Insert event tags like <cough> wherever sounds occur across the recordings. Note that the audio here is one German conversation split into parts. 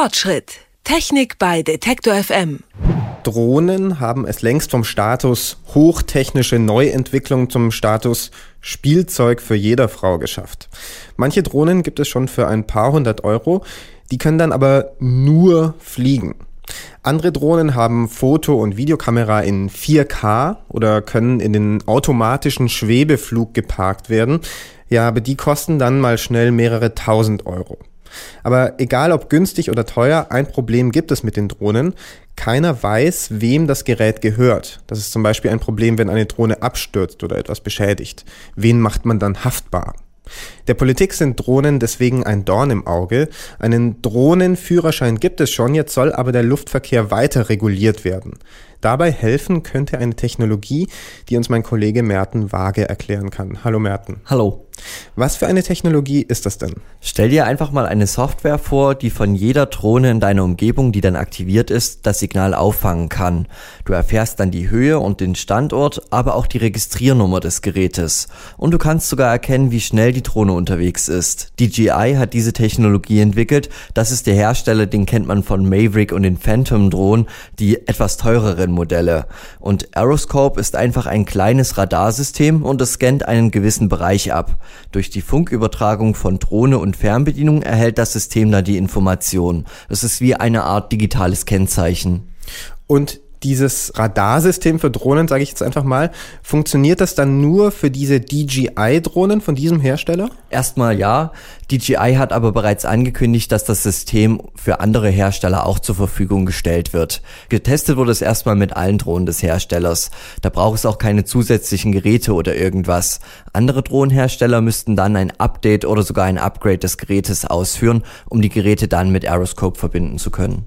Fortschritt. Technik bei Detektor FM. Drohnen haben es längst vom Status hochtechnische Neuentwicklung zum Status Spielzeug für jeder Frau geschafft. Manche Drohnen gibt es schon für ein paar hundert Euro, die können dann aber nur fliegen. Andere Drohnen haben Foto- und Videokamera in 4K oder können in den automatischen Schwebeflug geparkt werden. Ja, aber die kosten dann mal schnell mehrere tausend Euro. Aber egal ob günstig oder teuer, ein Problem gibt es mit den Drohnen. Keiner weiß, wem das Gerät gehört. Das ist zum Beispiel ein Problem, wenn eine Drohne abstürzt oder etwas beschädigt. Wen macht man dann haftbar? Der Politik sind Drohnen deswegen ein Dorn im Auge. Einen Drohnenführerschein gibt es schon, jetzt soll aber der Luftverkehr weiter reguliert werden. Dabei helfen könnte eine Technologie, die uns mein Kollege Merten vage erklären kann. Hallo Merten. Hallo. Was für eine Technologie ist das denn? Stell dir einfach mal eine Software vor, die von jeder Drohne in deiner Umgebung, die dann aktiviert ist, das Signal auffangen kann. Du erfährst dann die Höhe und den Standort, aber auch die Registriernummer des Gerätes. Und du kannst sogar erkennen, wie schnell die Drohne unterwegs ist. DJI hat diese Technologie entwickelt. Das ist der Hersteller, den kennt man von Maverick und den Phantom Drohnen, die etwas teureren Modelle. Und Aeroscope ist einfach ein kleines Radarsystem und es scannt einen gewissen Bereich ab. Durch die Funkübertragung von Drohne und Fernbedienung erhält das System da die Information. Es ist wie eine Art digitales Kennzeichen. Und dieses Radarsystem für Drohnen, sage ich jetzt einfach mal, funktioniert das dann nur für diese DJI-Drohnen von diesem Hersteller? Erstmal ja. DJI hat aber bereits angekündigt, dass das System für andere Hersteller auch zur Verfügung gestellt wird. Getestet wurde es erstmal mit allen Drohnen des Herstellers. Da braucht es auch keine zusätzlichen Geräte oder irgendwas. Andere Drohnenhersteller müssten dann ein Update oder sogar ein Upgrade des Gerätes ausführen, um die Geräte dann mit Aeroscope verbinden zu können.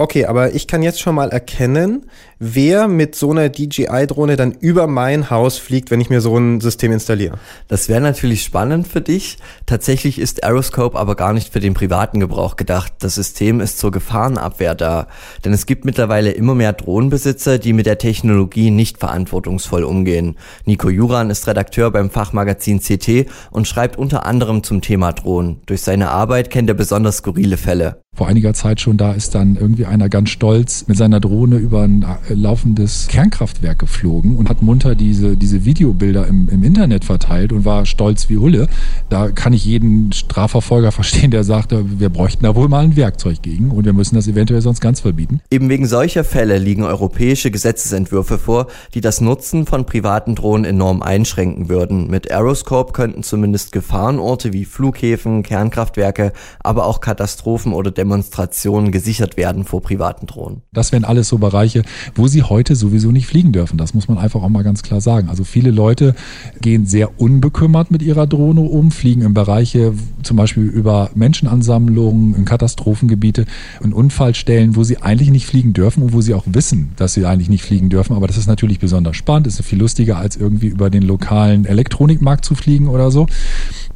Okay, aber ich kann jetzt schon mal erkennen, wer mit so einer DJI-Drohne dann über mein Haus fliegt, wenn ich mir so ein System installiere. Das wäre natürlich spannend für dich. Tatsächlich ist Aeroscope aber gar nicht für den privaten Gebrauch gedacht. Das System ist zur Gefahrenabwehr da. Denn es gibt mittlerweile immer mehr Drohnenbesitzer, die mit der Technologie nicht verantwortungsvoll umgehen. Nico Juran ist Redakteur beim Fachmagazin CT und schreibt unter anderem zum Thema Drohnen. Durch seine Arbeit kennt er besonders skurrile Fälle vor einiger Zeit schon, da ist dann irgendwie einer ganz stolz mit seiner Drohne über ein äh, laufendes Kernkraftwerk geflogen und hat munter diese, diese Videobilder im, im Internet verteilt und war stolz wie Hulle. Da kann ich jeden Strafverfolger <laughs> verstehen, der sagt, wir bräuchten da wohl mal ein Werkzeug gegen und wir müssen das eventuell sonst ganz verbieten. Eben wegen solcher Fälle liegen europäische Gesetzesentwürfe vor, die das Nutzen von privaten Drohnen enorm einschränken würden. Mit Aeroscope könnten zumindest Gefahrenorte wie Flughäfen, Kernkraftwerke, aber auch Katastrophen oder Demonstrationen Demonstrationen gesichert werden vor privaten Drohnen. Das wären alles so Bereiche, wo sie heute sowieso nicht fliegen dürfen. Das muss man einfach auch mal ganz klar sagen. Also viele Leute gehen sehr unbekümmert mit ihrer Drohne um, fliegen in Bereiche zum Beispiel über Menschenansammlungen, in Katastrophengebiete, in Unfallstellen, wo sie eigentlich nicht fliegen dürfen und wo sie auch wissen, dass sie eigentlich nicht fliegen dürfen. Aber das ist natürlich besonders spannend, ist viel lustiger als irgendwie über den lokalen Elektronikmarkt zu fliegen oder so.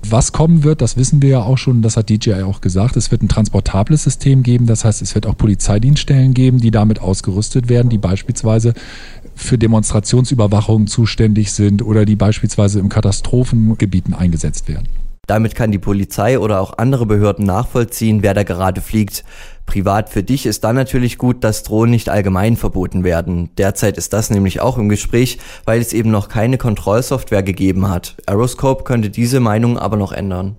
Was kommen wird, das wissen wir ja auch schon, das hat DJI auch gesagt. Es wird ein transportables System geben, das heißt, es wird auch Polizeidienststellen geben, die damit ausgerüstet werden, die beispielsweise für Demonstrationsüberwachung zuständig sind oder die beispielsweise im Katastrophengebieten eingesetzt werden. Damit kann die Polizei oder auch andere Behörden nachvollziehen, wer da gerade fliegt. Privat für dich ist dann natürlich gut, dass Drohnen nicht allgemein verboten werden. Derzeit ist das nämlich auch im Gespräch, weil es eben noch keine Kontrollsoftware gegeben hat. Aeroscope könnte diese Meinung aber noch ändern.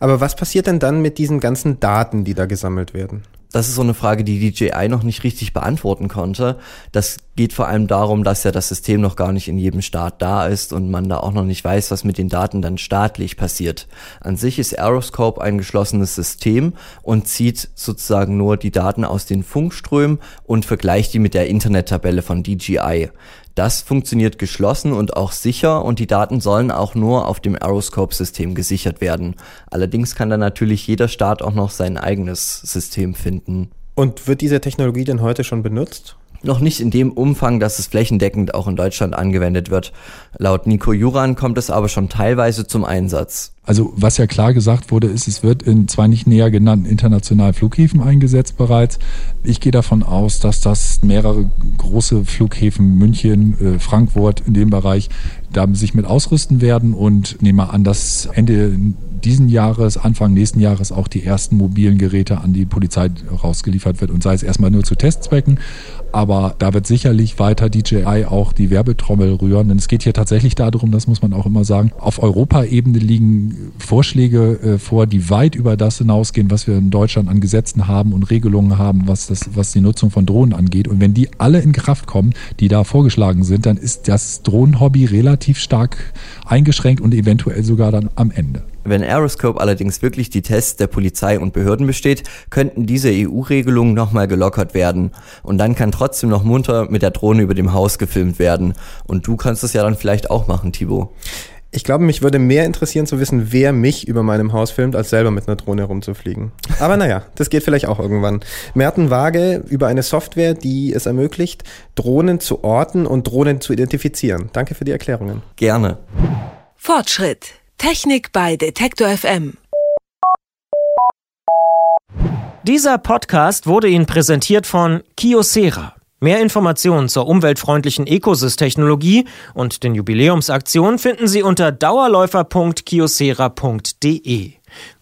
Aber was passiert denn dann mit diesen ganzen Daten, die da gesammelt werden? Das ist so eine Frage, die DJI noch nicht richtig beantworten konnte. Das geht vor allem darum, dass ja das System noch gar nicht in jedem Staat da ist und man da auch noch nicht weiß, was mit den Daten dann staatlich passiert. An sich ist Aeroscope ein geschlossenes System und zieht sozusagen nur die Daten aus den Funkströmen und vergleicht die mit der Internettabelle von DJI. Das funktioniert geschlossen und auch sicher und die Daten sollen auch nur auf dem Aeroscope-System gesichert werden. Allerdings kann da natürlich jeder Staat auch noch sein eigenes System finden. Und wird diese Technologie denn heute schon benutzt? Noch nicht in dem Umfang, dass es flächendeckend auch in Deutschland angewendet wird. Laut Nico Juran kommt es aber schon teilweise zum Einsatz. Also was ja klar gesagt wurde, ist, es wird in zwei nicht näher genannten internationalen Flughäfen eingesetzt bereits. Ich gehe davon aus, dass das mehrere große Flughäfen, München, äh, Frankfurt in dem Bereich, da sich mit ausrüsten werden und nehme an, dass Ende diesen Jahres, Anfang nächsten Jahres auch die ersten mobilen Geräte an die Polizei rausgeliefert wird und sei es erstmal nur zu Testzwecken. Aber da wird sicherlich weiter DJI auch die Werbetrommel rühren, denn es geht hier tatsächlich darum, das muss man auch immer sagen, auf Europaebene liegen Vorschläge äh, vor, die weit über das hinausgehen, was wir in Deutschland an Gesetzen haben und Regelungen haben, was, das, was die Nutzung von Drohnen angeht. Und wenn die alle in Kraft kommen, die da vorgeschlagen sind, dann ist das Drohnenhobby relativ stark eingeschränkt und eventuell sogar dann am Ende. Wenn Aeroscope allerdings wirklich die Tests der Polizei und Behörden besteht, könnten diese EU-Regelungen nochmal gelockert werden. Und dann kann trotzdem noch munter mit der Drohne über dem Haus gefilmt werden. Und du kannst es ja dann vielleicht auch machen, Thibaut. Ich glaube, mich würde mehr interessieren zu wissen, wer mich über meinem Haus filmt, als selber mit einer Drohne rumzufliegen. Aber naja, das geht vielleicht auch irgendwann. Merten Waage über eine Software, die es ermöglicht, Drohnen zu orten und Drohnen zu identifizieren. Danke für die Erklärungen. Gerne. Fortschritt. Technik bei Detektor FM. Dieser Podcast wurde Ihnen präsentiert von Kiosera. Mehr Informationen zur umweltfreundlichen Ecosys-Technologie und den Jubiläumsaktionen finden Sie unter dauerläufer.kiosera.de.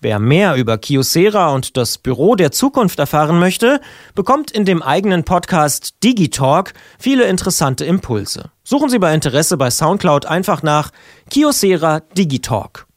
Wer mehr über Kiosera und das Büro der Zukunft erfahren möchte, bekommt in dem eigenen Podcast Digitalk viele interessante Impulse. Suchen Sie bei Interesse bei Soundcloud einfach nach Kiosera Digitalk.